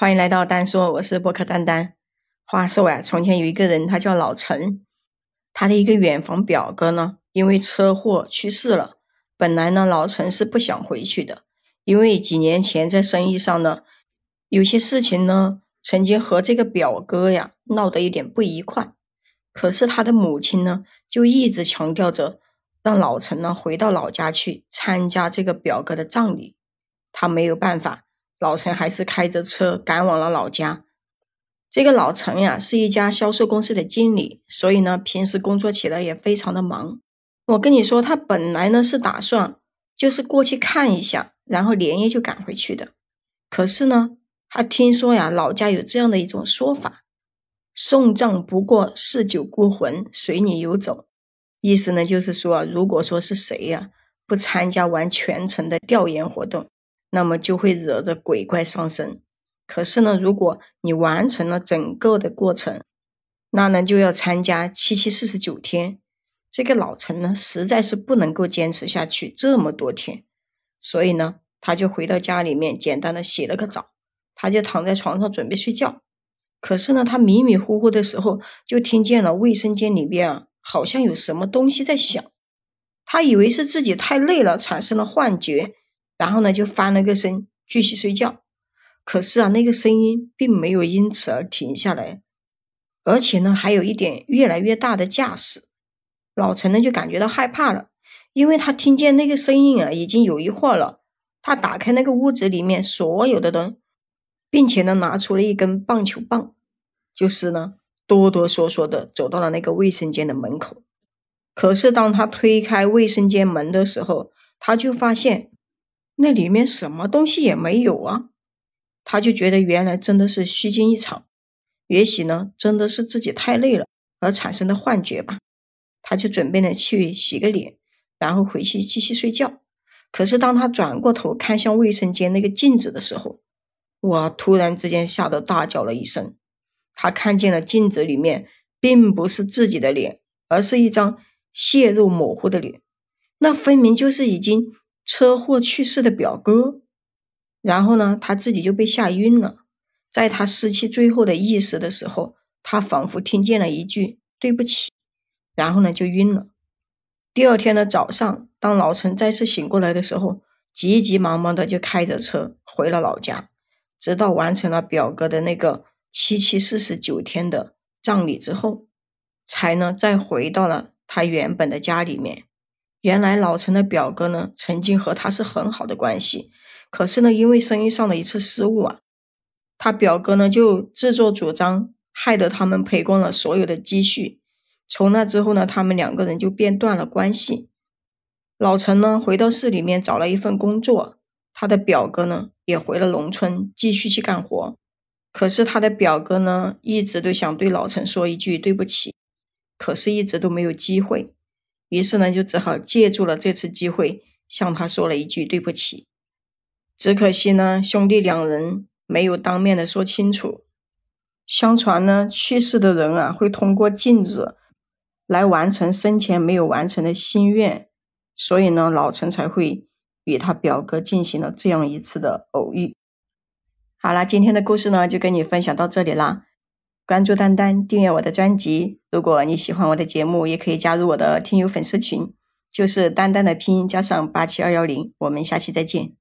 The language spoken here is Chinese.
欢迎来到丹说，我是播客丹丹。话说呀，从前有一个人，他叫老陈，他的一个远房表哥呢，因为车祸去世了。本来呢，老陈是不想回去的，因为几年前在生意上呢，有些事情呢，曾经和这个表哥呀闹得有点不愉快。可是他的母亲呢，就一直强调着让老陈呢回到老家去参加这个表哥的葬礼。他没有办法，老陈还是开着车赶往了老家。这个老陈呀，是一家销售公司的经理，所以呢，平时工作起来也非常的忙。我跟你说，他本来呢是打算就是过去看一下，然后连夜就赶回去的。可是呢，他听说呀，老家有这样的一种说法：送葬不过四九孤魂，随你游走。意思呢就是说，如果说是谁呀不参加完全程的调研活动，那么就会惹着鬼怪上身。可是呢，如果你完成了整个的过程，那呢就要参加七七四十九天。这个老陈呢，实在是不能够坚持下去这么多天，所以呢，他就回到家里面，简单的洗了个澡，他就躺在床上准备睡觉。可是呢，他迷迷糊糊的时候，就听见了卫生间里边啊，好像有什么东西在响。他以为是自己太累了，产生了幻觉，然后呢，就翻了个身，继续睡觉。可是啊，那个声音并没有因此而停下来，而且呢，还有一点越来越大的架势。老陈呢就感觉到害怕了，因为他听见那个声音啊，已经有一会儿了。他打开那个屋子里面所有的灯，并且呢拿出了一根棒球棒，就是呢哆哆嗦嗦的走到了那个卫生间的门口。可是当他推开卫生间门的时候，他就发现那里面什么东西也没有啊！他就觉得原来真的是虚惊一场，也许呢真的是自己太累了而产生的幻觉吧。他就准备呢去洗个脸，然后回去继续睡觉。可是当他转过头看向卫生间那个镜子的时候，哇！突然之间吓得大叫了一声。他看见了镜子里面并不是自己的脸，而是一张血肉模糊的脸。那分明就是已经车祸去世的表哥。然后呢，他自己就被吓晕了。在他失去最后的意识的时候，他仿佛听见了一句“对不起”。然后呢，就晕了。第二天的早上，当老陈再次醒过来的时候，急急忙忙的就开着车回了老家，直到完成了表哥的那个七七四十九天的葬礼之后，才呢再回到了他原本的家里面。原来老陈的表哥呢，曾经和他是很好的关系，可是呢，因为生意上的一次失误啊，他表哥呢就自作主张，害得他们赔光了所有的积蓄。从那之后呢，他们两个人就变断了关系。老陈呢，回到市里面找了一份工作，他的表哥呢，也回了农村继续去干活。可是他的表哥呢，一直都想对老陈说一句对不起，可是一直都没有机会。于是呢，就只好借助了这次机会，向他说了一句对不起。只可惜呢，兄弟两人没有当面的说清楚。相传呢，去世的人啊，会通过镜子。来完成生前没有完成的心愿，所以呢，老陈才会与他表哥进行了这样一次的偶遇。好了，今天的故事呢，就跟你分享到这里啦。关注丹丹，订阅我的专辑。如果你喜欢我的节目，也可以加入我的听友粉丝群，就是丹丹的拼音加上八七二幺零。我们下期再见。